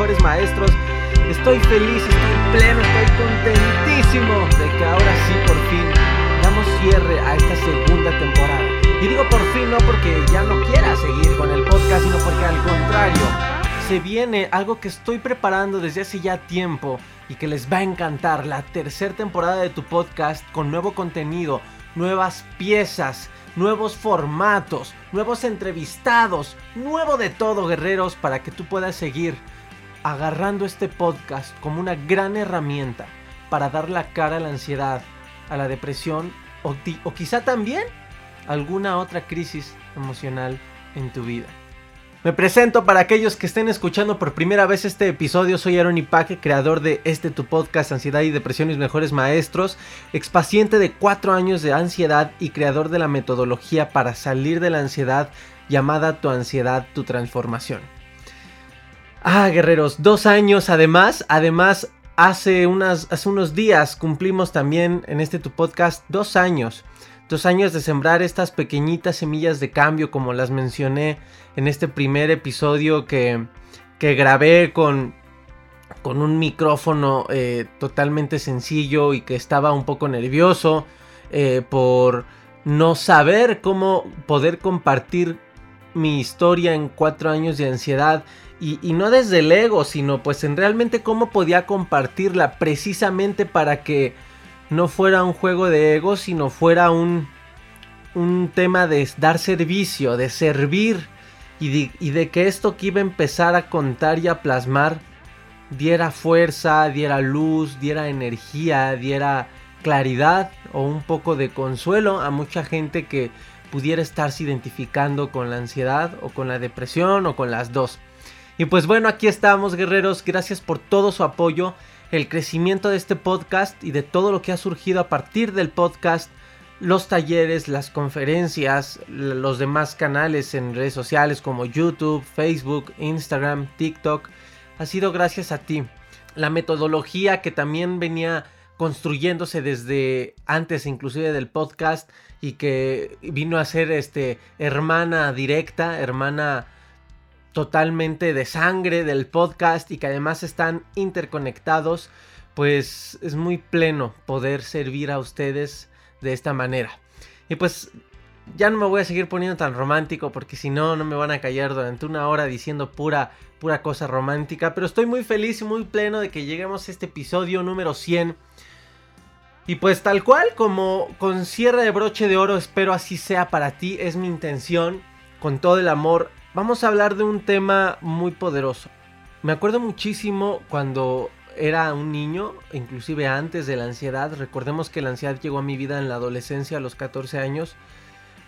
Mejores maestros. Estoy feliz, estoy pleno, estoy contentísimo de que ahora sí por fin damos cierre a esta segunda temporada. Y digo por fin no porque ya no quiera seguir con el podcast, sino porque al contrario, se viene algo que estoy preparando desde hace ya tiempo y que les va a encantar, la tercera temporada de tu podcast con nuevo contenido, nuevas piezas nuevos formatos, nuevos entrevistados, nuevo de todo, guerreros, para que tú puedas seguir agarrando este podcast como una gran herramienta para dar la cara a la ansiedad, a la depresión o, quizá también alguna otra crisis emocional en tu vida. Me presento para aquellos que estén escuchando por primera vez este episodio. Soy Aaron Ipaque, creador de este tu podcast Ansiedad y Depresión Mis Mejores Maestros, expaciente de 4 años de ansiedad y creador de la metodología para salir de la ansiedad llamada Tu Ansiedad, Tu Transformación. Ah, guerreros, dos años además, además hace, unas, hace unos días cumplimos también en este tu podcast dos años. Dos años de sembrar estas pequeñitas semillas de cambio como las mencioné en este primer episodio que, que grabé con, con un micrófono eh, totalmente sencillo y que estaba un poco nervioso eh, por no saber cómo poder compartir mi historia en cuatro años de ansiedad y, y, no desde el ego, sino pues en realmente cómo podía compartirla precisamente para que no fuera un juego de ego, sino fuera un, un tema de dar servicio, de servir y de, y de, que esto que iba a empezar a contar y a plasmar diera fuerza, diera luz, diera energía, diera claridad o un poco de consuelo a mucha gente que pudiera estarse identificando con la ansiedad o con la depresión o con las dos. Y pues bueno, aquí estamos guerreros, gracias por todo su apoyo el crecimiento de este podcast y de todo lo que ha surgido a partir del podcast, los talleres, las conferencias, los demás canales en redes sociales como YouTube, Facebook, Instagram, TikTok, ha sido gracias a ti. La metodología que también venía construyéndose desde antes inclusive del podcast y que vino a ser este hermana directa, hermana totalmente de sangre del podcast y que además están interconectados, pues es muy pleno poder servir a ustedes de esta manera. Y pues ya no me voy a seguir poniendo tan romántico porque si no no me van a callar durante una hora diciendo pura pura cosa romántica, pero estoy muy feliz y muy pleno de que lleguemos a este episodio número 100. Y pues tal cual como con cierre de broche de oro espero así sea para ti, es mi intención con todo el amor vamos a hablar de un tema muy poderoso. Me acuerdo muchísimo cuando era un niño, inclusive antes de la ansiedad. Recordemos que la ansiedad llegó a mi vida en la adolescencia, a los 14 años.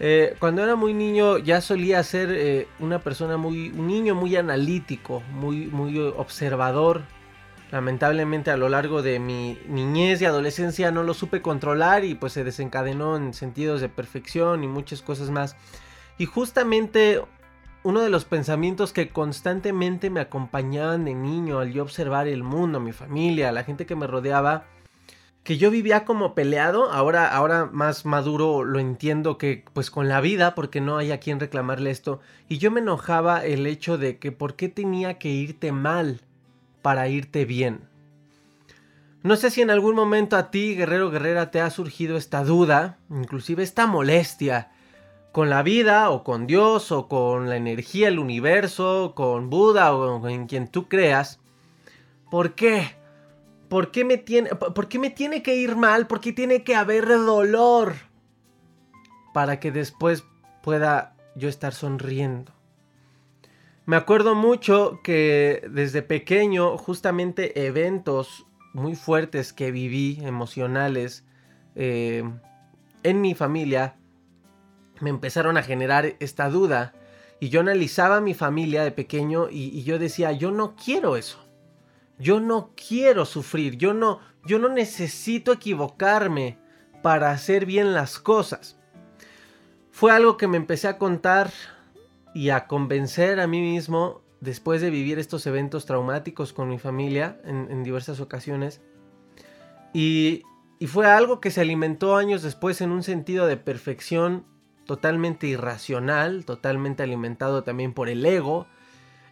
Eh, cuando era muy niño ya solía ser eh, una persona muy, un niño muy analítico, muy, muy observador. Lamentablemente a lo largo de mi niñez y adolescencia no lo supe controlar y pues se desencadenó en sentidos de perfección y muchas cosas más. Y justamente uno de los pensamientos que constantemente me acompañaban de niño al yo observar el mundo, mi familia, la gente que me rodeaba, que yo vivía como peleado, ahora, ahora más maduro lo entiendo que pues con la vida, porque no hay a quien reclamarle esto, y yo me enojaba el hecho de que por qué tenía que irte mal para irte bien. No sé si en algún momento a ti, guerrero guerrera, te ha surgido esta duda, inclusive esta molestia, con la vida o con Dios o con la energía, el universo, con Buda o en quien tú creas. ¿Por qué? ¿Por qué me tiene, por qué me tiene que ir mal? ¿Por qué tiene que haber dolor? Para que después pueda yo estar sonriendo. Me acuerdo mucho que desde pequeño, justamente eventos muy fuertes que viví, emocionales, eh, en mi familia, me empezaron a generar esta duda. Y yo analizaba mi familia de pequeño y, y yo decía, yo no quiero eso. Yo no quiero sufrir, yo no, yo no necesito equivocarme para hacer bien las cosas. Fue algo que me empecé a contar y a convencer a mí mismo después de vivir estos eventos traumáticos con mi familia en, diversas ocasiones. Y, y fue algo que se alimentó años después en un sentido de perfección totalmente irracional, totalmente alimentado también por el ego,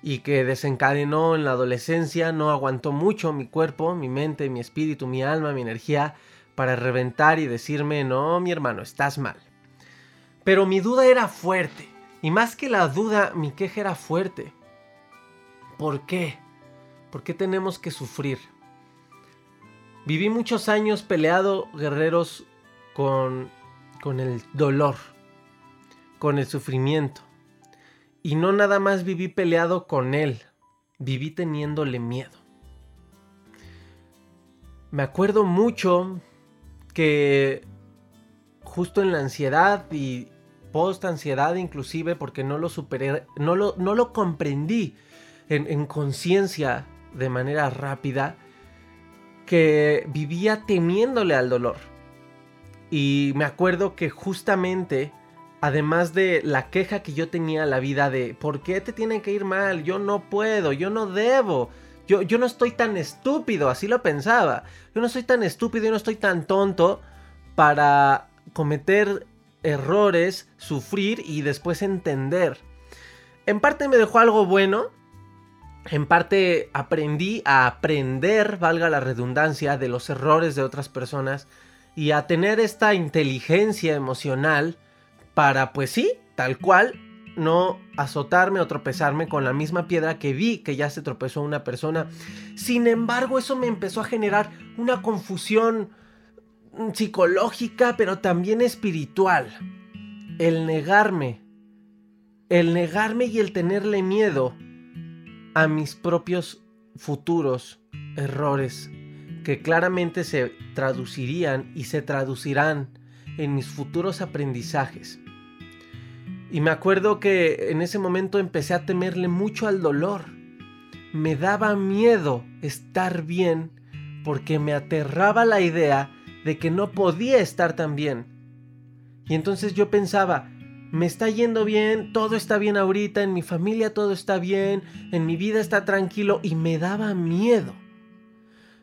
y que desencadenó en la adolescencia, no aguantó mucho mi cuerpo, mi mente, mi espíritu, mi alma, mi energía para reventar y decirme, no, mi hermano, estás mal. Pero mi duda era fuerte, y más que la duda, mi queja era fuerte. ¿Por qué? ¿Por qué tenemos que sufrir? Viví muchos años peleado, guerreros, con, con el dolor, con el sufrimiento y no nada más viví peleado con él, viví teniéndole miedo. Me acuerdo mucho que justo en la ansiedad y post ansiedad inclusive porque no lo superé, no lo, no lo comprendí en, en conciencia de manera rápida, que vivía temiéndole al dolor. Y me acuerdo que justamente además de la queja que yo tenía a la vida de ¿por qué te tiene que ir mal? Yo no puedo, yo no debo. Yo, yo no estoy tan estúpido, así lo pensaba. Yo no soy tan estúpido y no estoy tan tonto para cometer errores, sufrir y después entender. En parte me dejó algo bueno. En parte aprendí a aprender, valga la redundancia, de los errores de otras personas y a tener esta inteligencia emocional para, pues sí, tal cual, no azotarme o tropezarme con la misma piedra que vi que ya se tropezó una persona. Sin embargo, eso me empezó a generar una confusión psicológica, pero también espiritual. El negarme, el negarme y el tenerle miedo a mis propios futuros errores, que claramente se traducirían y se traducirán en mis futuros aprendizajes. Y me acuerdo que en ese momento empecé a temerle mucho al dolor. Me daba miedo estar bien porque me aterraba la idea de que no podía estar tan bien. Y entonces yo pensaba, me está yendo bien, todo está bien ahorita, en mi familia todo está bien, en mi vida está tranquilo y me daba miedo.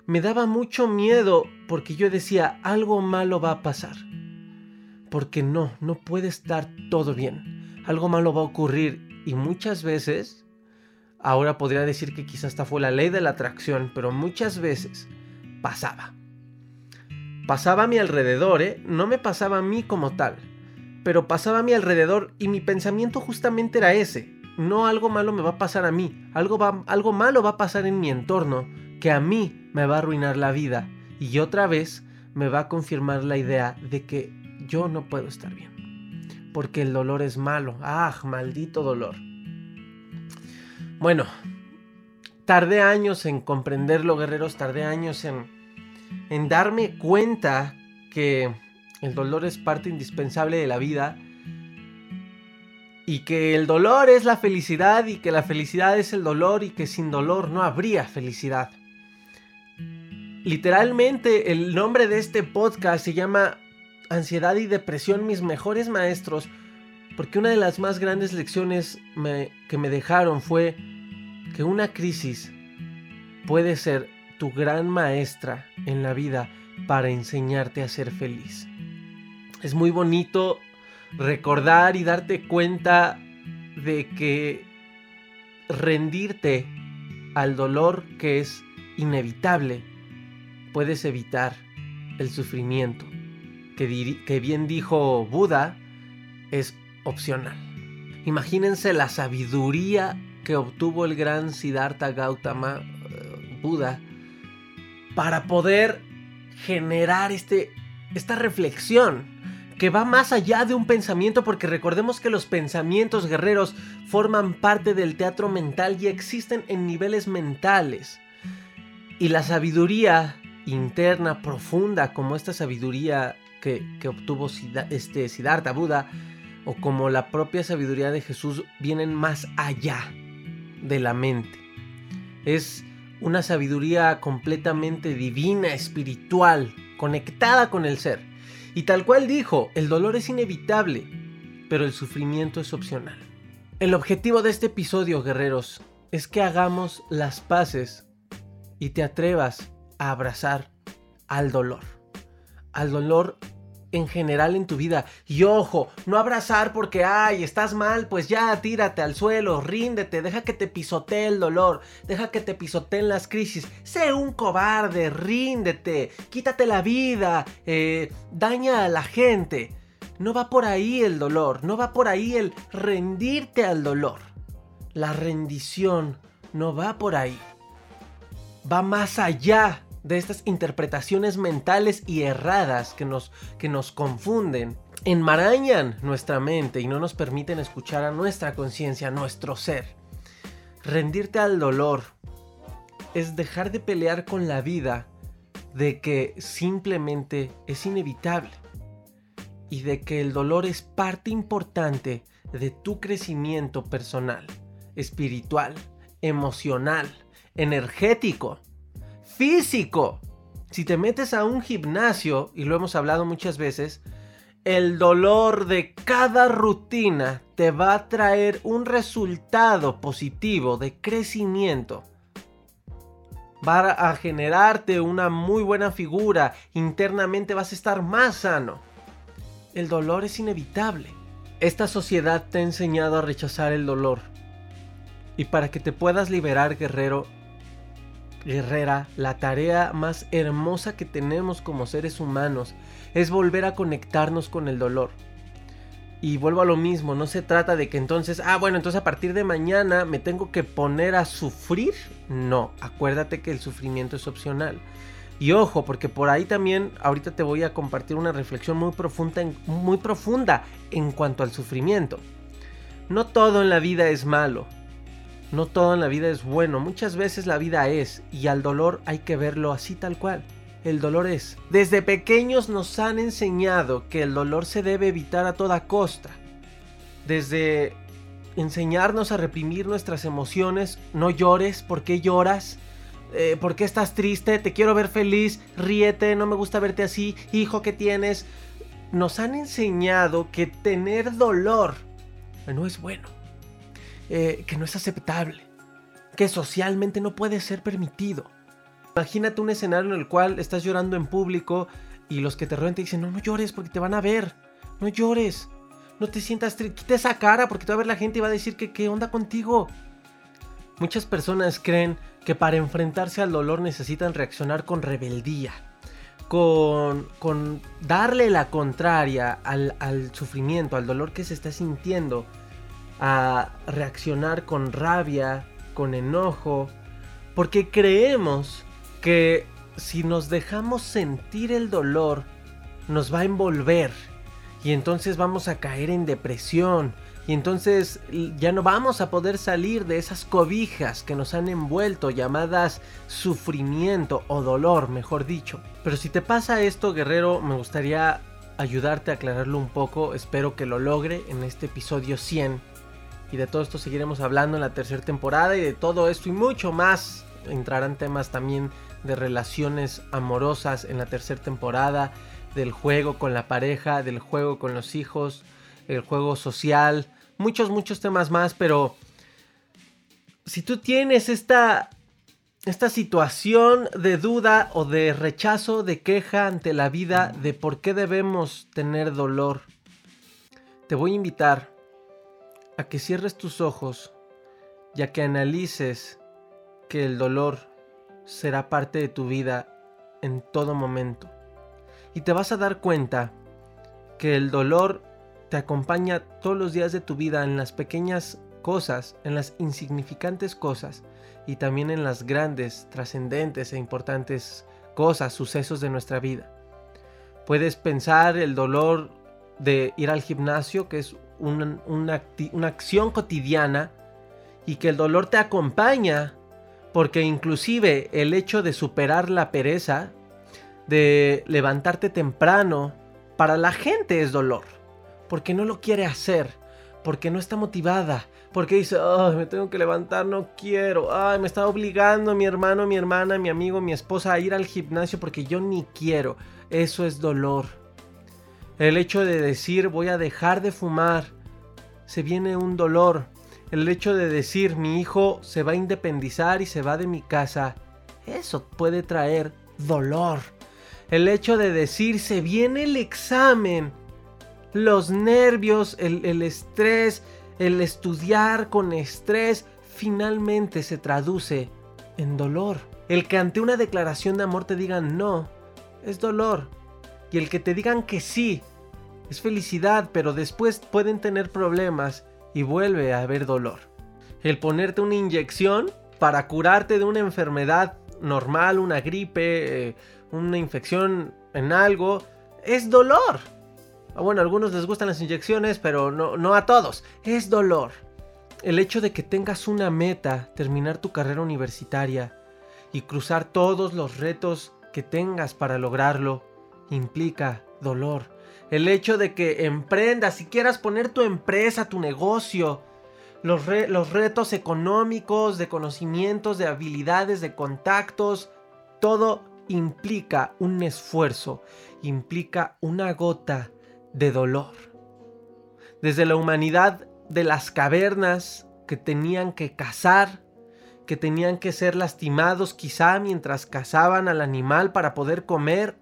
Me daba mucho miedo porque yo decía, algo malo va a pasar. Porque no, no puede estar todo bien. Algo malo va a ocurrir y muchas veces, ahora podría decir que quizás esta fue la ley de la atracción, pero muchas veces pasaba. Pasaba a mi alrededor, ¿eh? No me pasaba a mí como tal, pero pasaba a mi alrededor y mi pensamiento justamente era ese. No algo malo me va a pasar a mí, algo, algo malo va a pasar en mi entorno que a mí me va a arruinar la vida y otra vez me va a confirmar la idea de que yo no puedo estar bien. Porque el dolor es malo. Ah, maldito dolor. Bueno, tardé años en comprenderlo, guerreros. Tardé años en, en darme cuenta que el dolor es parte indispensable de la vida. Y que el dolor es la felicidad y que la felicidad es el dolor y que sin dolor no habría felicidad. Literalmente el nombre de este podcast se llama ansiedad y depresión mis mejores maestros, porque una de las más grandes lecciones que me dejaron fue que una crisis puede ser tu gran maestra en la vida para enseñarte a ser feliz. Es muy bonito recordar y darte cuenta de que rendirte al dolor que es inevitable puedes evitar el sufrimiento, que, bien dijo Buda, es opcional. Imagínense la sabiduría que obtuvo el gran Siddhartha Gautama, eh, Buda, para poder generar este, esta reflexión que va más allá de un pensamiento, porque recordemos que los pensamientos guerreros forman parte del teatro mental y existen en niveles mentales. Y la sabiduría interna, profunda, como esta sabiduría que, obtuvo este Siddhartha Buda, o como la propia sabiduría de Jesús, vienen más allá de la mente. Es una sabiduría completamente divina, espiritual, conectada con el ser. Y tal cual dijo, el dolor es inevitable, pero el sufrimiento es opcional. El objetivo de este episodio, guerreros, es que hagamos las paces y te atrevas a abrazar al dolor. Al dolor en general en tu vida. Y ojo, no abrazar porque, ay, estás mal, pues ya tírate al suelo, ríndete, deja que te pisotee el dolor, deja que te pisoteen las crisis. Sé un cobarde, ríndete, quítate la vida, eh, daña a la gente. No va por ahí el dolor, no va por ahí el rendirte al dolor. La rendición no va por ahí. Va más allá de estas interpretaciones mentales y erradas que nos, que nos confunden, enmarañan nuestra mente y no nos permiten escuchar a nuestra conciencia, a nuestro ser. Rendirte al dolor es dejar de pelear con la vida de que simplemente es inevitable y de que el dolor es parte importante de tu crecimiento personal, espiritual, emocional, energético físico. Si te metes a un gimnasio, y lo hemos hablado muchas veces, el dolor de cada rutina te va a traer un resultado positivo de crecimiento. Va a generarte una muy buena figura, internamente vas a estar más sano. El dolor es inevitable. Esta sociedad te ha enseñado a rechazar el dolor. Y para que te puedas liberar, guerrero, guerrera, la tarea más hermosa que tenemos como seres humanos es volver a conectarnos con el dolor. Y vuelvo a lo mismo, no se trata de que entonces, ah, bueno, entonces a partir de mañana me tengo que poner a sufrir. No, acuérdate que el sufrimiento es opcional. Y ojo, porque por ahí también ahorita te voy a compartir una reflexión muy profunda, muy profunda en cuanto al sufrimiento. No todo en la vida es malo. No todo en la vida es bueno, muchas veces la vida es, y al dolor hay que verlo así tal cual. El dolor es. Desde pequeños nos han enseñado que el dolor se debe evitar a toda costa. Desde enseñarnos a reprimir nuestras emociones, no llores, ¿por qué lloras? Eh, ¿Por qué estás triste? Te quiero ver feliz, ríete, no me gusta verte así, hijo que tienes. Nos han enseñado que tener dolor no es bueno. Eh, que no es aceptable, que socialmente no puede ser permitido. Imagínate un escenario en el cual estás llorando en público y los que te rodean te dicen, no, no llores porque te van a ver, no llores, no te sientas triste, quita esa cara porque te va a ver la gente y va a decir que qué onda contigo. Muchas personas creen que para enfrentarse al dolor necesitan reaccionar con rebeldía, con, con darle la contraria al, al sufrimiento, al dolor que se está sintiendo a reaccionar con rabia, con enojo, porque creemos que si nos dejamos sentir el dolor, nos va a envolver y entonces vamos a caer en depresión y entonces ya no vamos a poder salir de esas cobijas que nos han envuelto llamadas sufrimiento o dolor, mejor dicho. Pero si te pasa esto, guerrero, me gustaría ayudarte a aclararlo un poco, espero que lo logre en este episodio 100 y de todo esto seguiremos hablando en la tercera temporada y de todo esto y mucho más. Entrarán temas también de relaciones amorosas en la tercera temporada, del juego con la pareja, del juego con los hijos, el juego social, muchos, muchos temas más, pero si tú tienes esta esta situación de duda o de rechazo, de queja ante la vida, de por qué debemos tener dolor, te voy a invitar a que cierres tus ojos y a que analices que el dolor será parte de tu vida en todo momento. Y te vas a dar cuenta que el dolor te acompaña todos los días de tu vida en las pequeñas cosas, en las insignificantes cosas y también en las grandes, trascendentes e importantes cosas, sucesos de nuestra vida. Puedes pensar el dolor de ir al gimnasio, que es una, una acción cotidiana, y que el dolor te acompaña, porque inclusive el hecho de superar la pereza, de levantarte temprano, para la gente es dolor, porque no lo quiere hacer, porque no está motivada, porque dice, ay, me tengo que levantar, no quiero, ay, me está obligando mi hermano, mi hermana, mi amigo, mi esposa a ir al gimnasio porque yo ni quiero. Eso es dolor. El hecho de decir voy a dejar de fumar, se viene un dolor. El hecho de decir mi hijo se va a independizar y se va de mi casa, eso puede traer dolor. El hecho de decir se viene el examen los nervios, el, estrés, el estudiar con estrés, finalmente se traduce en dolor. El que ante una declaración de amor te digan no, es dolor. Y el que te digan que sí, es felicidad, pero después pueden tener problemas y vuelve a haber dolor. El ponerte una inyección para curarte de una enfermedad normal, una gripe, eh, una infección en algo, es dolor. Ah, bueno, a algunos les gustan las inyecciones, pero no, no a todos. Es dolor. El hecho de que tengas una meta, terminar tu carrera universitaria y cruzar todos los retos que tengas para lograrlo, implica dolor. El hecho de que emprendas y quieras poner tu empresa, tu negocio, los, los, retos económicos, de conocimientos, de habilidades, de contactos, todo implica un esfuerzo, implica una gota de dolor. Desde la humanidad de las cavernas que tenían que cazar, que tenían que ser lastimados quizá mientras cazaban al animal para poder comer,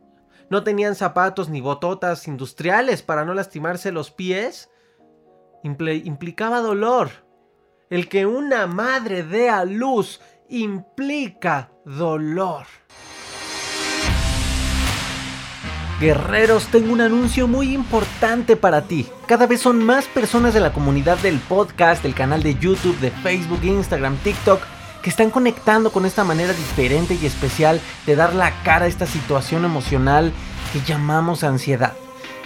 no tenían zapatos ni bototas industriales para no lastimarse los pies, implicaba dolor. El que una madre dé a luz implica dolor. Guerreros, tengo un anuncio muy importante para ti. Cada vez son más personas de la comunidad del podcast, del canal de YouTube, de Facebook, Instagram, TikTok, que están conectando con esta manera diferente y especial de dar la cara a esta situación emocional que llamamos ansiedad.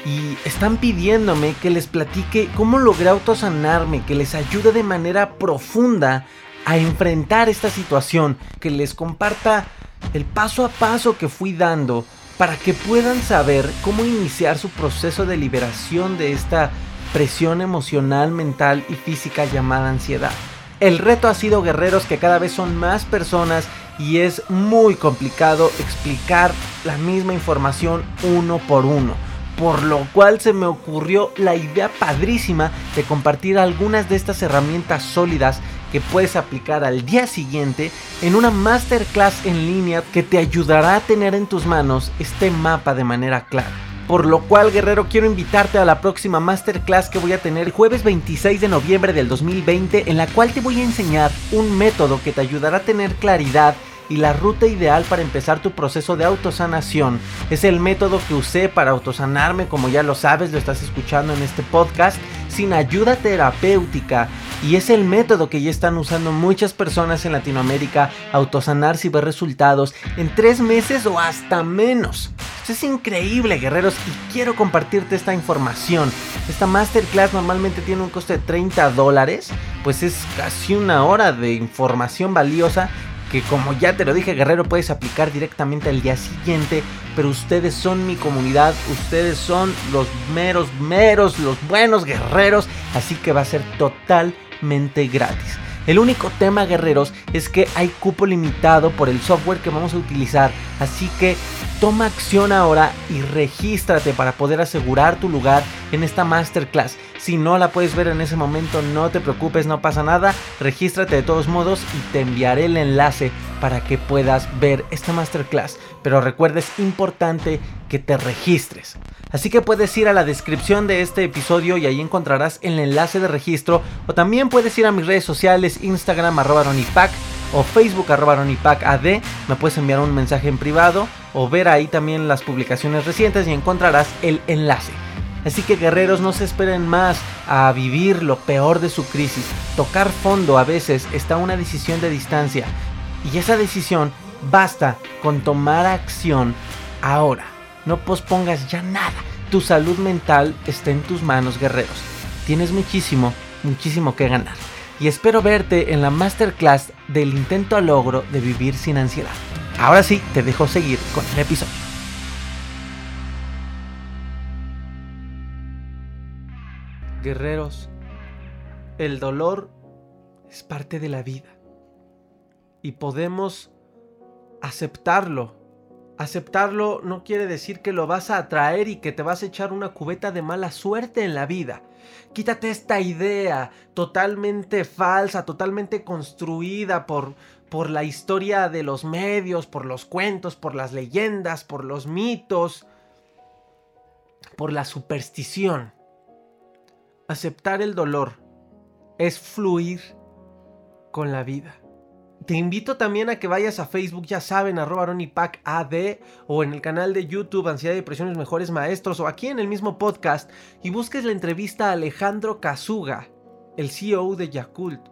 Y están pidiéndome que les platique cómo logré autosanarme, que les ayude de manera profunda a enfrentar esta situación, que les comparta el paso a paso que fui dando para que puedan saber cómo iniciar su proceso de liberación de esta presión emocional, mental y física llamada ansiedad. El reto ha sido guerreros que cada vez son más personas y es muy complicado explicar la misma información uno por uno. Por lo cual se me ocurrió la idea padrísima de compartir algunas de estas herramientas sólidas que puedes aplicar al día siguiente en una masterclass en línea que te ayudará a tener en tus manos este mapa de manera clara. Por lo cual, guerrero, quiero invitarte a la próxima masterclass que voy a tener el jueves 26 de noviembre del 2020, en la cual te voy a enseñar un método que te ayudará a tener claridad y la ruta ideal para empezar tu proceso de autosanación. Es el método que usé para autosanarme, como ya lo sabes, lo estás escuchando en este podcast, sin ayuda terapéutica y es el método que ya están usando muchas personas en Latinoamérica, autosanarse y ver resultados en tres meses o hasta menos. Esto es increíble, guerreros, y quiero compartirte esta información. Esta masterclass normalmente tiene un coste de 30 dólares, pues es casi una hora de información valiosa que como ya te lo dije guerrero puedes aplicar directamente al día siguiente, pero ustedes son mi comunidad, ustedes son los meros, meros, los buenos guerreros, así que va a ser total gratis. El único tema, guerreros, es que hay cupo limitado por el software que vamos a utilizar. Así que Toma acción ahora y regístrate para poder asegurar tu lugar en esta masterclass. Si no la puedes ver en ese momento, no te preocupes, no pasa nada. Regístrate de todos modos y te enviaré el enlace para que puedas ver esta masterclass. Pero recuerda, es importante que te registres. Así que puedes ir a la descripción de este episodio y ahí encontrarás el enlace de registro. O también puedes ir a mis redes sociales, Instagram arroba ronipac o Facebook arroba ronipacad. Me puedes enviar un mensaje en privado o ver ahí también las publicaciones recientes y encontrarás el enlace. Así que guerreros no se esperen más a vivir lo peor de su crisis. Tocar fondo a veces está una decisión de distancia. Y esa decisión basta con tomar acción ahora. No pospongas ya nada. Tu salud mental está en tus manos, guerreros. Tienes muchísimo, muchísimo que ganar. Y espero verte en la masterclass del intento a logro de vivir sin ansiedad. Ahora sí, te dejo seguir con el episodio. Guerreros, el dolor es parte de la vida y podemos aceptarlo. Aceptarlo no quiere decir que lo vas a atraer y que te vas a echar una cubeta de mala suerte en la vida. Quítate esta idea totalmente falsa, totalmente construida por, por la historia de los medios, por los cuentos, por las leyendas, por los mitos, por la superstición. Aceptar el dolor es fluir con la vida. Te invito también a que vayas a Facebook, ya saben, arroba AD o en el canal de YouTube Ansiedad y Depresiones Mejores Maestros o aquí en el mismo podcast y busques la entrevista a Alejandro Kazuga, el CEO de Yakult.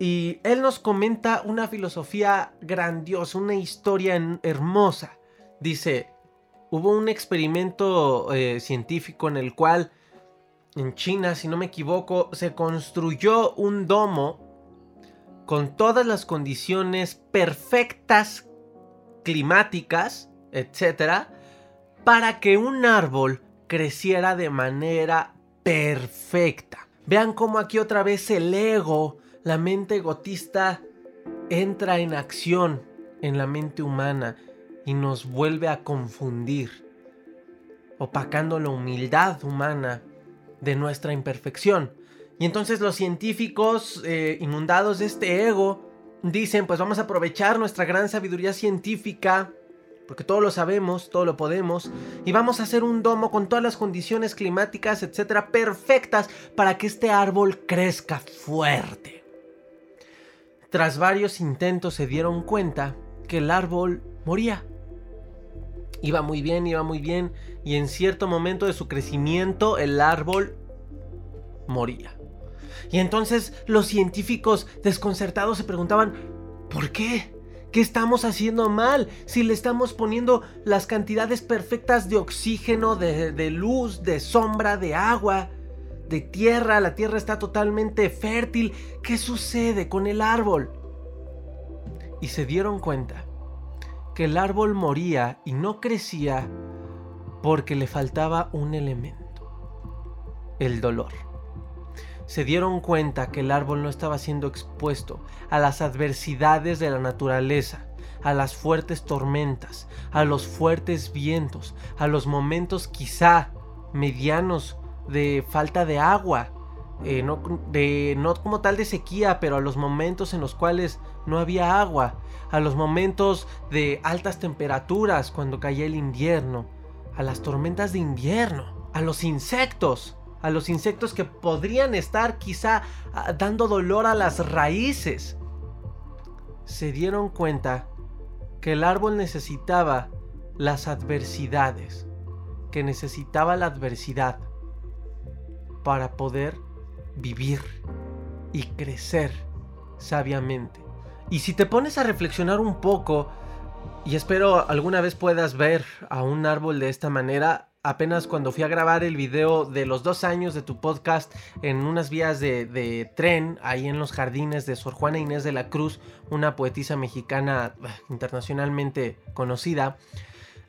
Y él nos comenta una filosofía grandiosa, una historia hermosa. Dice, hubo un experimento eh, científico en el cual en China, si no me equivoco, se construyó un domo con todas las condiciones perfectas climáticas, etcétera, para que un árbol creciera de manera perfecta. Vean cómo aquí otra vez el ego, la mente egotista, entra en acción en la mente humana y nos vuelve a confundir, opacando la humildad humana de nuestra imperfección. Y entonces los científicos eh, inundados de este ego dicen, pues vamos a aprovechar nuestra gran sabiduría científica, porque todo lo sabemos, todo lo podemos, y vamos a hacer un domo con todas las condiciones climáticas, etcétera, perfectas para que este árbol crezca fuerte. Tras varios intentos se dieron cuenta que el árbol moría. Iba muy bien, iba muy bien, y en cierto momento de su crecimiento el árbol moría. Y entonces los científicos desconcertados se preguntaban, ¿por qué? ¿Qué estamos haciendo mal? Si le estamos poniendo las cantidades perfectas de oxígeno, de, luz, de sombra, de agua, de tierra, la tierra está totalmente fértil. ¿Qué sucede con el árbol? Y se dieron cuenta que el árbol moría y no crecía porque le faltaba un elemento, el dolor. Se dieron cuenta que el árbol no estaba siendo expuesto a las adversidades de la naturaleza, a las fuertes tormentas, a los fuertes vientos, a los momentos quizá medianos de falta de agua, eh, no, de, no como tal de sequía, pero a los momentos en los cuales no había agua, a los momentos de altas temperaturas cuando caía el invierno, a las tormentas de invierno, a los insectos, a los insectos que podrían estar quizá ah, dando dolor a las raíces. Se dieron cuenta que el árbol necesitaba las adversidades, que necesitaba la adversidad para poder vivir y crecer sabiamente. Y si te pones a reflexionar un poco, y espero alguna vez puedas ver a un árbol de esta manera, apenas cuando fui a grabar el video de los dos años de tu podcast en unas vías de, tren, ahí en los jardines de Sor Juana Inés de la Cruz, una poetisa mexicana eh, internacionalmente conocida,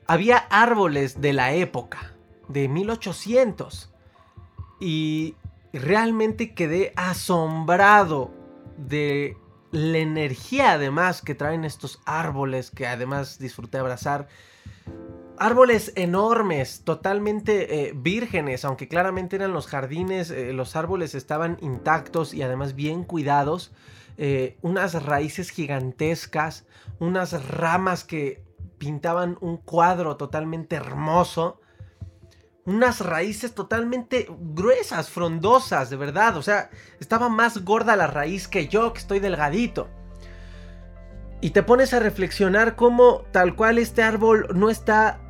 había árboles de la época, de 1800. Y realmente quedé asombrado de la energía además que traen estos árboles que además disfruté abrazar. Árboles enormes, totalmente eh, vírgenes, aunque claramente eran los jardines, eh, los árboles estaban intactos y además bien cuidados. Eh, unas raíces gigantescas, unas ramas que pintaban un cuadro totalmente hermoso. Unas raíces totalmente gruesas, frondosas, de verdad. O sea, estaba más gorda la raíz que yo, que estoy delgadito. Y te pones a reflexionar cómo tal cual este árbol no está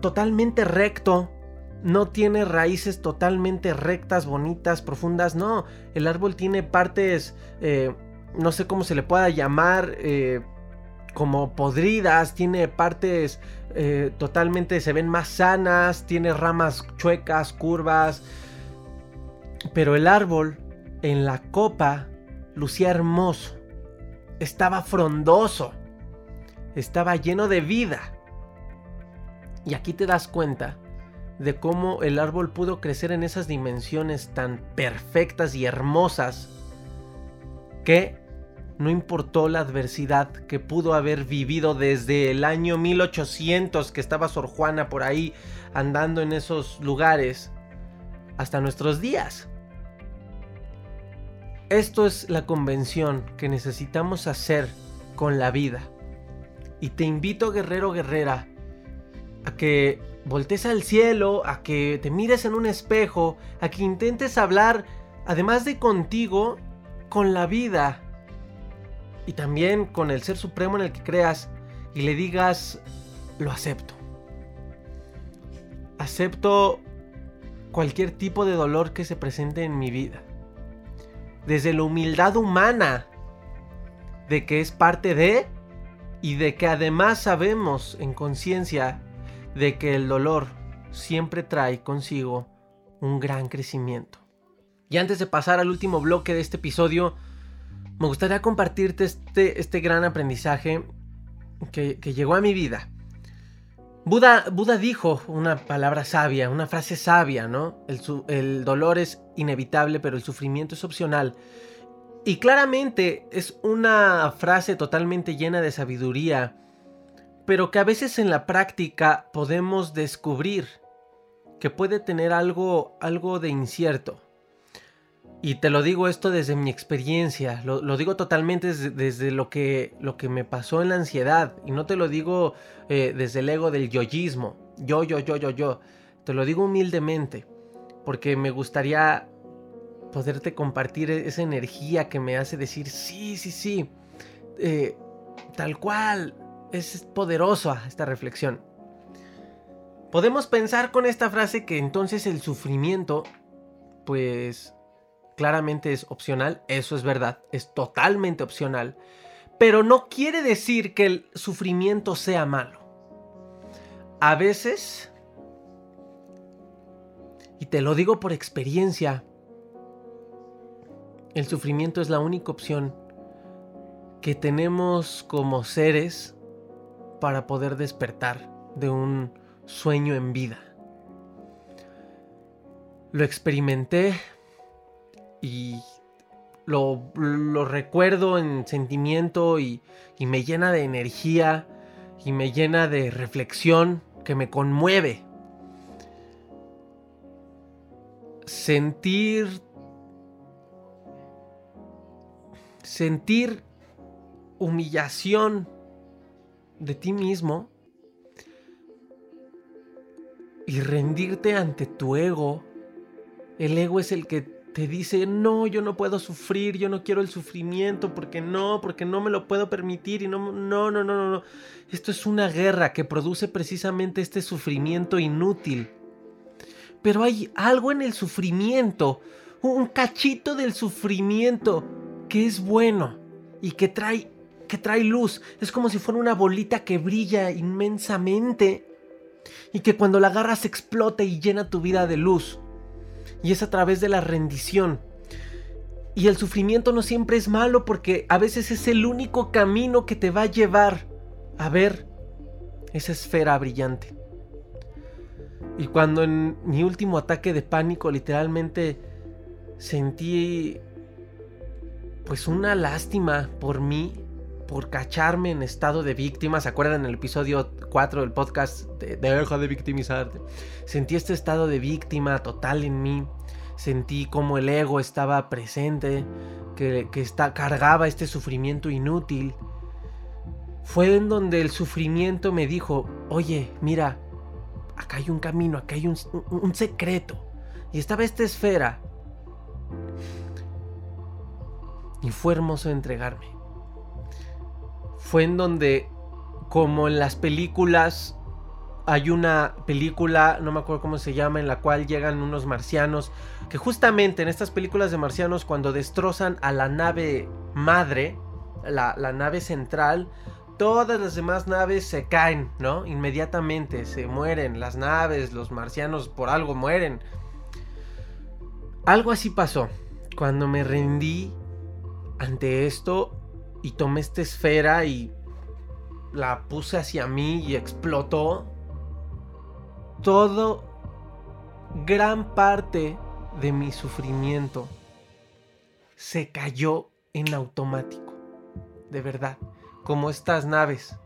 totalmente recto, no tiene raíces totalmente rectas, bonitas, profundas, no, el árbol tiene partes, eh, no sé cómo se le pueda llamar, eh, como podridas, tiene partes eh, totalmente, se ven más sanas, tiene ramas chuecas, curvas, pero el árbol en la copa lucía hermoso, estaba frondoso, estaba lleno de vida. Y aquí te das cuenta de cómo el árbol pudo crecer en esas dimensiones tan perfectas y hermosas que no importó la adversidad que pudo haber vivido desde el año 1800 que estaba Sor Juana por ahí andando en esos lugares hasta nuestros días. Esto es la convención que necesitamos hacer con la vida. Y te invito, guerrero, guerrera, a que voltees al cielo, a que te mires en un espejo, a que intentes hablar, además de contigo, con la vida y también con el ser supremo en el que creas y le digas, lo acepto. Acepto cualquier tipo de dolor que se presente en mi vida. Desde la humildad humana, de que es parte de, y de que además sabemos en conciencia de que el dolor siempre trae consigo un gran crecimiento. Y antes de pasar al último bloque de este episodio, me gustaría compartirte este, este gran aprendizaje que, llegó a mi vida. Buda, Buda, dijo una palabra sabia, una frase sabia, ¿no? El, el dolor es inevitable, pero el sufrimiento es opcional. Y claramente es una frase totalmente llena de sabiduría pero que a veces en la práctica podemos descubrir que puede tener algo, algo de incierto. Y te lo digo esto desde mi experiencia, lo, digo totalmente desde, lo, que, lo que me pasó en la ansiedad, y no te lo digo eh, desde el ego del yoyismo, yo, yo, yo, yo, yo, te lo digo humildemente, porque me gustaría poderte compartir e-, esa energía que me hace decir, sí, sí, sí, eh, tal cual, es poderosa esta reflexión. Podemos pensar con esta frase que entonces el sufrimiento, pues claramente es opcional, eso es verdad, es totalmente opcional, pero no quiere decir que el sufrimiento sea malo. A veces, y te lo digo por experiencia, el sufrimiento es la única opción que tenemos como seres para poder despertar de un sueño en vida. Lo experimenté y lo, recuerdo en sentimiento y, y me llena de energía y me llena de reflexión que me conmueve. Sentir sentir humillación de ti mismo y rendirte ante tu ego. El ego es el que te dice, no, yo no puedo sufrir, yo no quiero el sufrimiento, porque no, porque no me lo puedo permitir y no, no, no, no, no, no. Esto es una guerra que produce precisamente este sufrimiento inútil. Pero hay algo en el sufrimiento, un cachito del sufrimiento que es bueno y que trae que trae luz. Es como si fuera una bolita que brilla inmensamente y que cuando la agarras explota y llena tu vida de luz. Y es a través de la rendición. Y el sufrimiento no siempre es malo porque a veces es el único camino que te va a llevar a ver esa esfera brillante. Y cuando en mi último ataque de pánico literalmente sentí pues una lástima por mí por cacharme en estado de víctima. ¿Se acuerdan en el episodio 4 del podcast de Deja de victimizarte? Sentí este estado de víctima total en mí. Sentí como el ego estaba presente, que, que está, cargaba este sufrimiento inútil. Fue en donde el sufrimiento me dijo, oye, mira, acá hay un camino, acá hay un, un secreto. Y estaba esta esfera. Y fue hermoso entregarme. Fue en donde, como en las películas, hay una película, no me acuerdo cómo se llama, en la cual llegan unos marcianos, que justamente en estas películas de marcianos, cuando destrozan a la nave madre, la, nave central, todas las demás naves se caen, ¿no? Inmediatamente, se mueren las naves, los marcianos por algo mueren. Algo así pasó. Cuando me rendí ante esto y tomé esta esfera y la puse hacia mí y explotó, todo, gran parte de mi sufrimiento se cayó en automático. De verdad, como estas naves.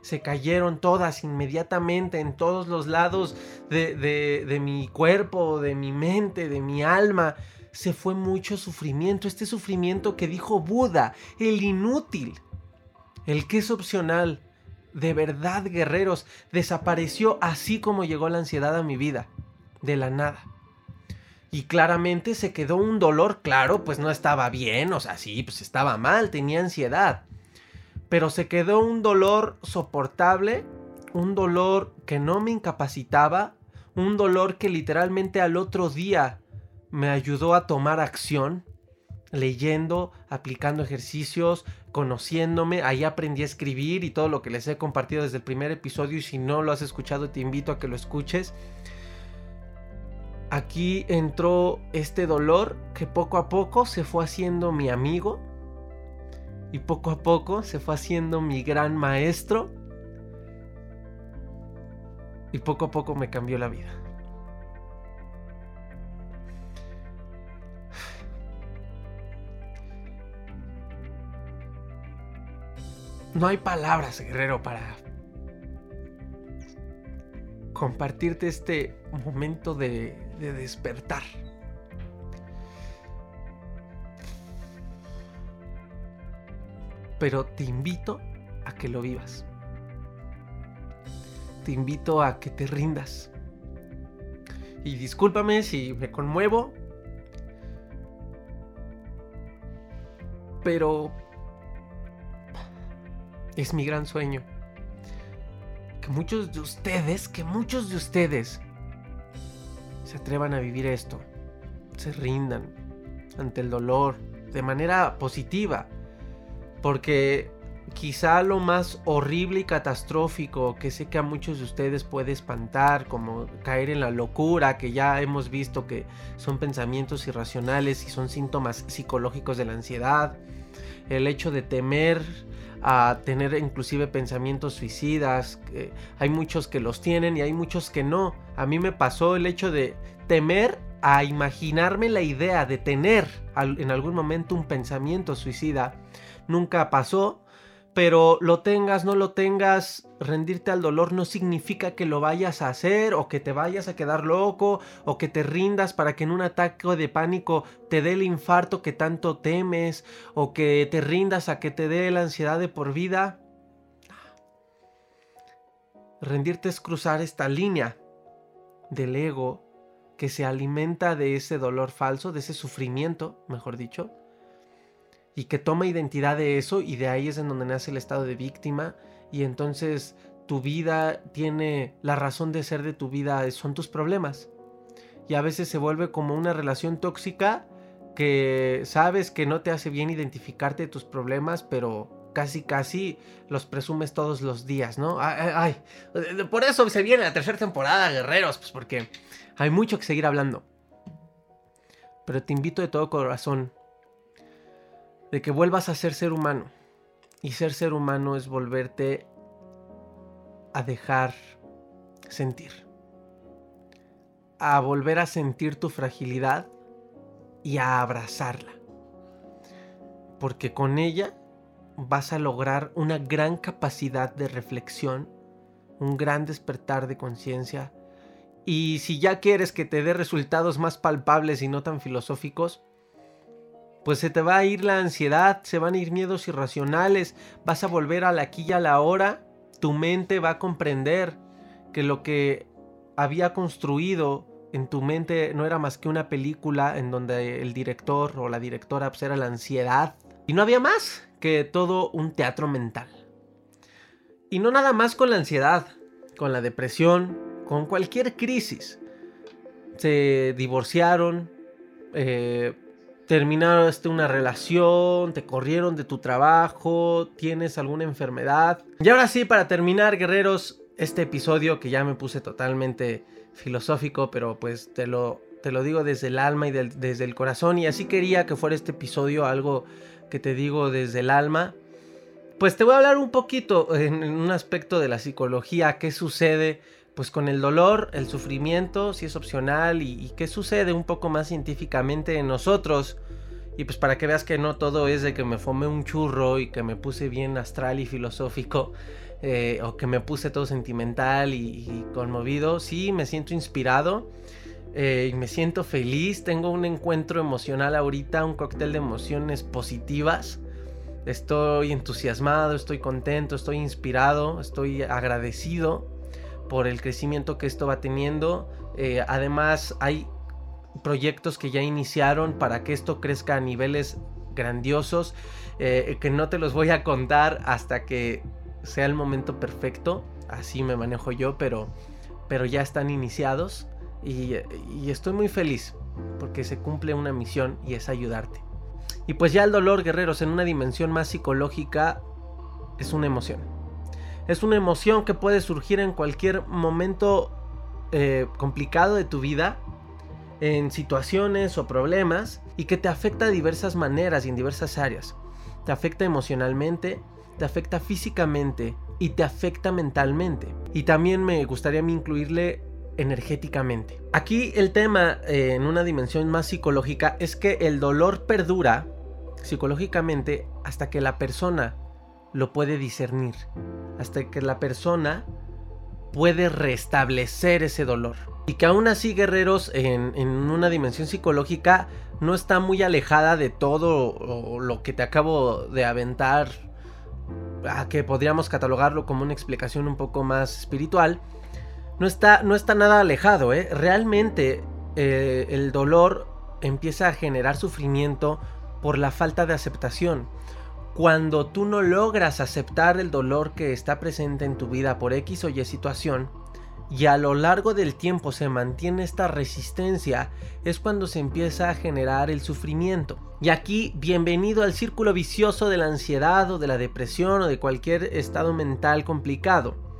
Se cayeron todas inmediatamente en todos los lados de, de, mi cuerpo, de mi mente, de mi alma se fue mucho sufrimiento, este sufrimiento que dijo Buda, el inútil, el que es opcional, de verdad guerreros, desapareció así como llegó la ansiedad a mi vida, de la nada. Y claramente se quedó un dolor, claro, pues no estaba bien, o sea, sí, pues estaba mal, tenía ansiedad. Pero se quedó un dolor soportable, un dolor que no me incapacitaba, un dolor que literalmente al otro día me ayudó a tomar acción, leyendo, aplicando ejercicios, conociéndome. Ahí aprendí a escribir y todo lo que les he compartido desde el primer episodio. Y si no lo has escuchado, te invito a que lo escuches. Aquí entró este dolor que poco a poco se fue haciendo mi amigo. Y poco a poco se fue haciendo mi gran maestro. Y poco a poco me cambió la vida. No hay palabras, guerrero, para compartirte este momento de, despertar. Pero te invito a que lo vivas. Te invito a que te rindas. Y discúlpame si me conmuevo. Pero es mi gran sueño. Que muchos de ustedes, que muchos de ustedes se atrevan a vivir esto. Se rindan ante el dolor de manera positiva. Porque quizá lo más horrible y catastrófico que sé que a muchos de ustedes puede espantar, como caer en la locura, que ya hemos visto que son pensamientos irracionales y son síntomas psicológicos de la ansiedad, el hecho de temer a tener inclusive pensamientos suicidas. hay muchos que los tienen y hay muchos que no. A mí me pasó el hecho de temer a imaginarme la idea de tener en algún momento un pensamiento suicida. Nunca pasó, pero lo tengas, no lo tengas, rendirte al dolor no significa que lo vayas a hacer o que te vayas a quedar loco o que te rindas para que en un ataque de pánico te dé el infarto que tanto temes o que te rindas a que te dé la ansiedad de por vida. Rendirte es cruzar esta línea del ego que se alimenta de ese dolor falso, de ese sufrimiento, mejor dicho, y que toma identidad de eso y de ahí es en donde nace el estado de víctima y entonces tu vida tiene la razón de ser de tu vida son tus problemas y a veces se vuelve como una relación tóxica que sabes que no te hace bien identificarte de tus problemas pero casi casi los presumes todos los días, ¿no? Ay, ay, por eso se viene la tercera temporada, guerreros, pues porque hay mucho que seguir hablando. Pero te invito de todo corazón de que vuelvas a ser ser humano. Y ser ser humano es volverte a dejar sentir. A volver a sentir tu fragilidad y a abrazarla. Porque con ella vas a lograr una gran capacidad de reflexión, un gran despertar de conciencia. Y si ya quieres que te dé resultados más palpables y no tan filosóficos, pues se te va a ir la ansiedad, se van a ir miedos irracionales, vas a volver a la aquí y a la hora, tu mente va a comprender que lo que había construido en tu mente no era más que una película en donde el director o la directora pues era la ansiedad y no había más que todo un teatro mental. Y no nada más con la ansiedad, con la depresión, con cualquier crisis. Se divorciaron, eh, terminaron una relación, te corrieron de tu trabajo, tienes alguna enfermedad. Y ahora sí, para terminar, guerreros, este episodio que ya me puse totalmente filosófico, pero pues te lo, te lo digo desde el alma y desde el corazón. Y así quería que fuera este episodio algo que te digo desde el alma. Pues te voy a hablar un poquito en, un aspecto de la psicología, qué sucede pues con el dolor, el sufrimiento, si es opcional y, qué sucede un poco más científicamente en nosotros. Y pues para que veas que no todo es de que me fome un churro y que me puse bien astral y filosófico, eh, o que me puse todo sentimental y, conmovido, sí, me siento inspirado eh, y me siento feliz, tengo un encuentro emocional ahorita, un cóctel de emociones positivas. Estoy entusiasmado, estoy contento, estoy inspirado, estoy agradecido por el crecimiento que esto va teniendo. Eh, además, hay proyectos que ya iniciaron para que esto crezca a niveles grandiosos, eh, que no te los voy a contar hasta que sea el momento perfecto. Así me manejo yo, pero, pero ya están iniciados y, y estoy muy feliz porque se cumple una misión y es ayudarte. Y pues ya el dolor, guerreros, en una dimensión más psicológica, es una emoción. Es una emoción que puede surgir en cualquier momento eh, complicado de tu vida, en situaciones o problemas, y que te afecta de diversas maneras y en diversas áreas. Te afecta emocionalmente, te afecta físicamente y te afecta mentalmente. Y también me gustaría incluirle energéticamente. Aquí el tema eh, en una dimensión más psicológica es que el dolor perdura psicológicamente hasta que la persona lo puede discernir, hasta que la persona puede restablecer ese dolor. Y que aún así, guerreros, en, una dimensión psicológica, no está muy alejada de todo lo que te acabo de aventar, a que podríamos catalogarlo como una explicación un poco más espiritual. No está, no está nada alejado, ¿eh? Realmente eh, el dolor empieza a generar sufrimiento por la falta de aceptación cuando tú no logras aceptar el dolor que está presente en tu vida por X o Y situación, y a lo largo del tiempo se mantiene esta resistencia, es cuando se empieza a generar el sufrimiento. Y aquí, bienvenido al círculo vicioso de la ansiedad o de la depresión o de cualquier estado mental complicado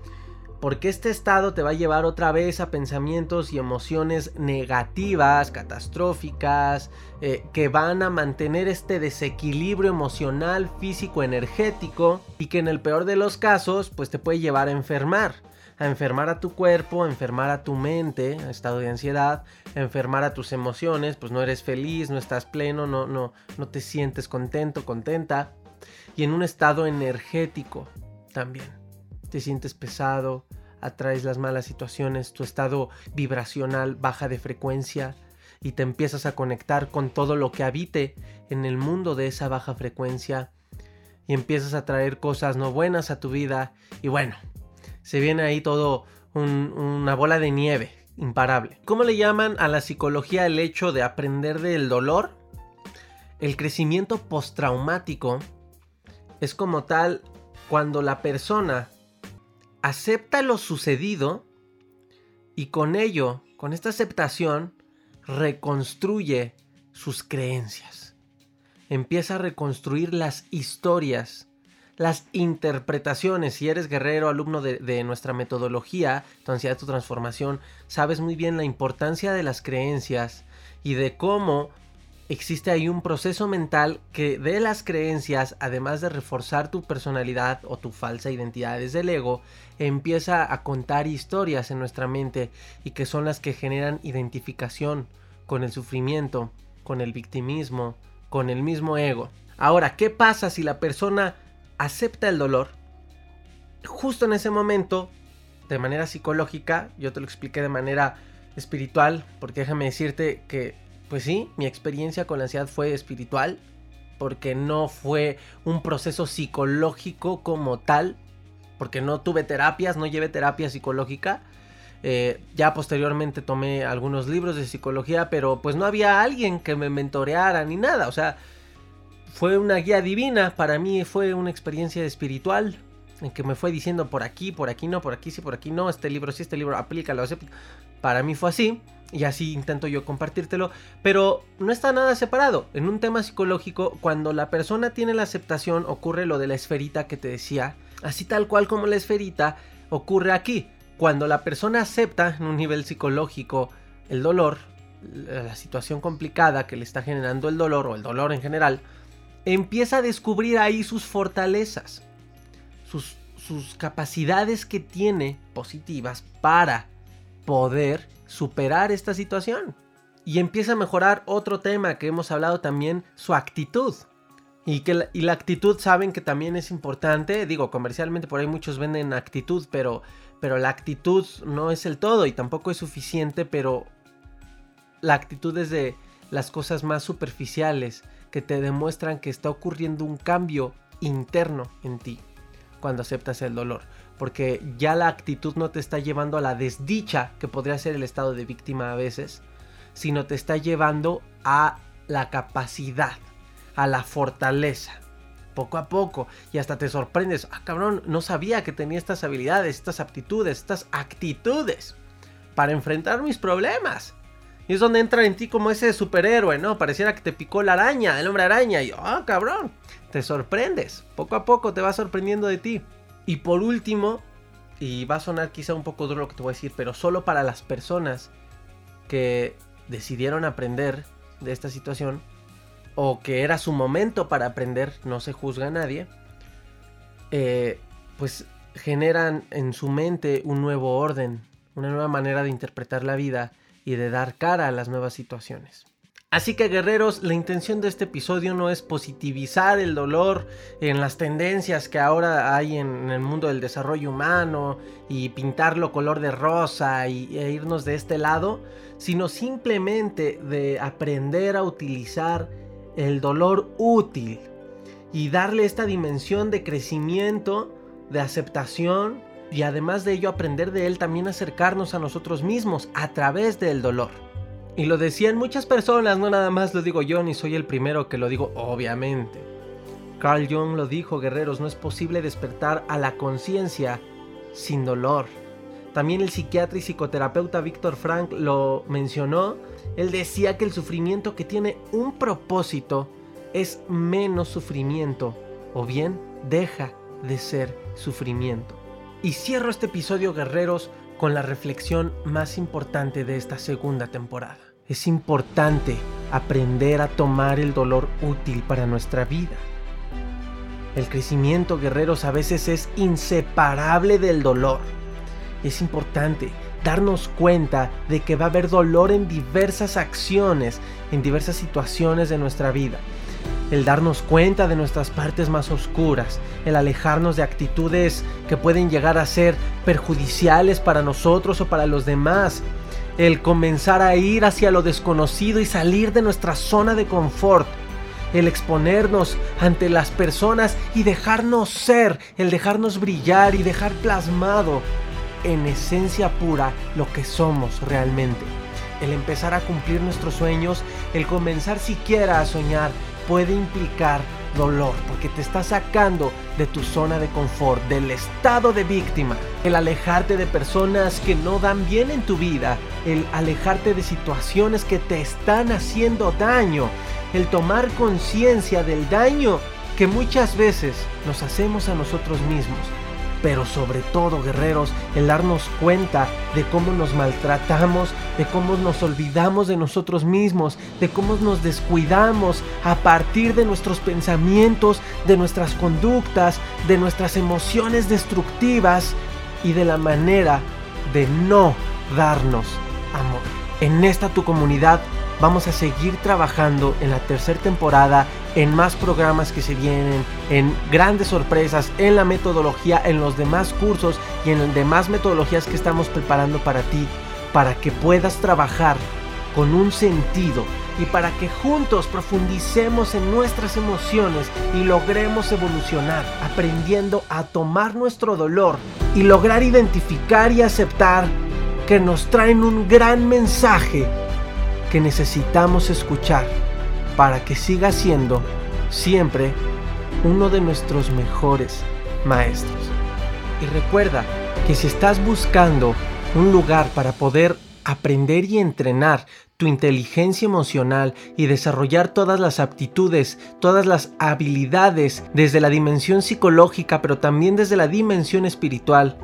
porque este estado te va a llevar otra vez a pensamientos y emociones negativas, catastróficas, eh, que van a mantener este desequilibrio emocional, físico, energético y que en el peor de los casos pues te puede llevar a enfermar. A enfermar a tu cuerpo, a enfermar a tu mente, a estado de ansiedad, a enfermar a tus emociones, pues no eres feliz, no estás pleno, no, no, no te sientes contento, contenta. Y en un estado energético también te sientes pesado, atraes las malas situaciones, tu estado vibracional baja de frecuencia y te empiezas a conectar con todo lo que habite en el mundo de esa baja frecuencia y empiezas a traer cosas no buenas a tu vida y bueno, se viene ahí todo una bola de nieve imparable. ¿Cómo le llaman a la psicología el hecho de aprender del dolor? El crecimiento postraumático es como tal cuando la persona acepta lo sucedido y con ello, con esta aceptación, reconstruye sus creencias. Empieza a reconstruir las historias, las interpretaciones. Si eres guerrero, alumno de, nuestra metodología, tu ansiedad, tu transformación, sabes muy bien la importancia de las creencias y de cómo existe ahí un proceso mental que de las creencias, además de reforzar tu personalidad o tu falsa identidad desde el ego, empieza a contar historias en nuestra mente y que son las que generan identificación con el sufrimiento, con el victimismo, con el mismo ego. Ahora, ¿qué pasa si la persona acepta el dolor, justo en ese momento, de manera psicológica, yo te lo expliqué de manera espiritual, porque déjame decirte que, pues sí, mi experiencia con la ansiedad fue espiritual, porque no fue un proceso psicológico como tal, porque no tuve terapias, no llevé terapia psicológica. Eh, ya posteriormente tomé algunos libros de psicología, pero pues no había alguien que me mentoreara ni nada. O sea, fue una guía divina. Para mí fue una experiencia espiritual en que me fue diciendo por aquí, por aquí no, por aquí sí, por aquí no. Este libro sí, este libro aplícalo. Para mí fue así. Y así intento yo compartírtelo. Pero no está nada separado. En un tema psicológico, cuando la persona tiene la aceptación, ocurre lo de la esferita que te decía Así tal cual como la esferita ocurre aquí. Cuando la persona acepta en un nivel psicológico el dolor, la situación complicada que le está generando el dolor o el dolor en general, empieza a descubrir ahí sus fortalezas, sus, sus capacidades que tiene positivas para poder superar esta situación. Y empieza a mejorar otro tema que hemos hablado también, su actitud. Y, que la, y la actitud saben que también es importante. Digo, comercialmente por ahí muchos venden actitud, pero, pero la actitud no es el todo y tampoco es suficiente, pero la actitud es de las cosas más superficiales que te demuestran que está ocurriendo un cambio interno en ti cuando aceptas el dolor. Porque ya la actitud no te está llevando a la desdicha, que podría ser el estado de víctima a veces, sino te está llevando a la capacidad a la fortaleza. Poco a poco. Y hasta te sorprendes. Ah, cabrón, no sabía que tenía estas habilidades, estas aptitudes, estas actitudes para enfrentar mis problemas. Y es donde entra en ti como ese superhéroe, ¿no? Pareciera que te picó la araña, el hombre araña. Y, ah, cabrón, te sorprendes. Poco a poco te vas sorprendiendo de ti. Y por último, y va a sonar quizá un poco duro lo que te voy a decir, pero solo para las personas que decidieron aprender de esta situación, o que era su momento para aprender, no se juzga a nadie, eh, pues generan en su mente un nuevo orden, una nueva manera de interpretar la vida y de dar cara a las nuevas situaciones. Así que guerreros, la intención de este episodio no es positivizar el dolor en las tendencias que ahora hay en, el mundo del desarrollo humano y pintarlo color de rosa y, e irnos de este lado, sino simplemente de aprender a utilizar el dolor útil y darle esta dimensión de crecimiento, de aceptación y además de ello aprender de él también acercarnos a nosotros mismos a través del dolor. Y lo decían muchas personas, no nada más lo digo yo ni soy el primero que lo digo, obviamente. Carl Jung lo dijo, guerreros, no es posible despertar a la conciencia sin dolor. También el psiquiatra y psicoterapeuta Víctor Frank lo mencionó. Él decía que el sufrimiento que tiene un propósito es menos sufrimiento o bien deja de ser sufrimiento. Y cierro este episodio, guerreros, con la reflexión más importante de esta segunda temporada. Es importante aprender a tomar el dolor útil para nuestra vida. El crecimiento, guerreros, a veces es inseparable del dolor es importante darnos cuenta de que va a haber dolor en diversas acciones, en diversas situaciones de nuestra vida. El darnos cuenta de nuestras partes más oscuras, el alejarnos de actitudes que pueden llegar a ser perjudiciales para nosotros o para los demás, el comenzar a ir hacia lo desconocido y salir de nuestra zona de confort, el exponernos ante las personas y dejarnos ser, el dejarnos brillar y dejar plasmado en esencia pura lo que somos realmente. El empezar a cumplir nuestros sueños, el comenzar siquiera a soñar, puede implicar dolor, porque te está sacando de tu zona de confort, del estado de víctima. El alejarte de personas que no dan bien en tu vida, el alejarte de situaciones que te están haciendo daño, el tomar conciencia del daño que muchas veces nos hacemos a nosotros mismos pero sobre todo guerreros, el darnos cuenta de cómo nos maltratamos, de cómo nos olvidamos de nosotros mismos, de cómo nos descuidamos a partir de nuestros pensamientos, de nuestras conductas, de nuestras emociones destructivas y de la manera de no darnos amor. En esta tu comunidad vamos a seguir trabajando en la tercera temporada en más programas que se vienen, en grandes sorpresas, en la metodología, en los demás cursos y en las demás metodologías que estamos preparando para ti, para que puedas trabajar con un sentido y para que juntos profundicemos en nuestras emociones y logremos evolucionar, aprendiendo a tomar nuestro dolor y lograr identificar y aceptar que nos traen un gran mensaje que necesitamos escuchar para que siga siendo siempre uno de nuestros mejores maestros. Y recuerda que si estás buscando un lugar para poder aprender y entrenar tu inteligencia emocional y desarrollar todas las aptitudes, todas las habilidades desde la dimensión psicológica, pero también desde la dimensión espiritual,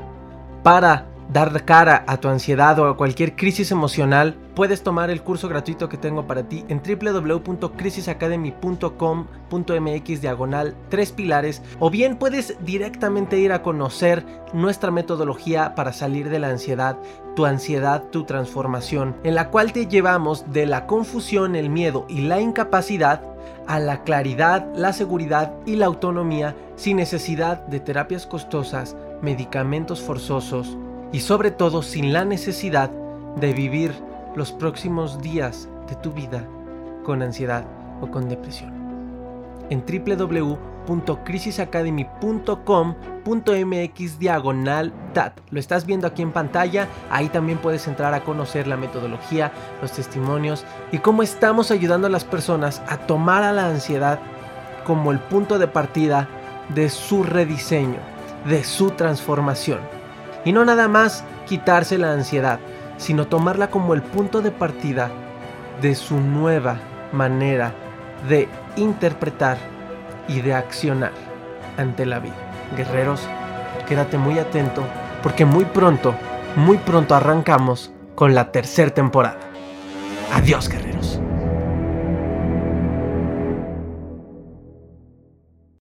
para dar cara a tu ansiedad o a cualquier crisis emocional, puedes tomar el curso gratuito que tengo para ti en www.crisisacademy.com.mx diagonal 3 pilares o bien puedes directamente ir a conocer nuestra metodología para salir de la ansiedad, tu ansiedad, tu transformación, en la cual te llevamos de la confusión, el miedo y la incapacidad a la claridad, la seguridad y la autonomía sin necesidad de terapias costosas, medicamentos forzosos, y sobre todo sin la necesidad de vivir los próximos días de tu vida con ansiedad o con depresión. En www.crisisacademy.com.mx diagonal TAT. Lo estás viendo aquí en pantalla. Ahí también puedes entrar a conocer la metodología, los testimonios y cómo estamos ayudando a las personas a tomar a la ansiedad como el punto de partida de su rediseño, de su transformación. Y no nada más quitarse la ansiedad, sino tomarla como el punto de partida de su nueva manera de interpretar y de accionar ante la vida. Guerreros, quédate muy atento porque muy pronto, muy pronto arrancamos con la tercera temporada. Adiós, guerreros.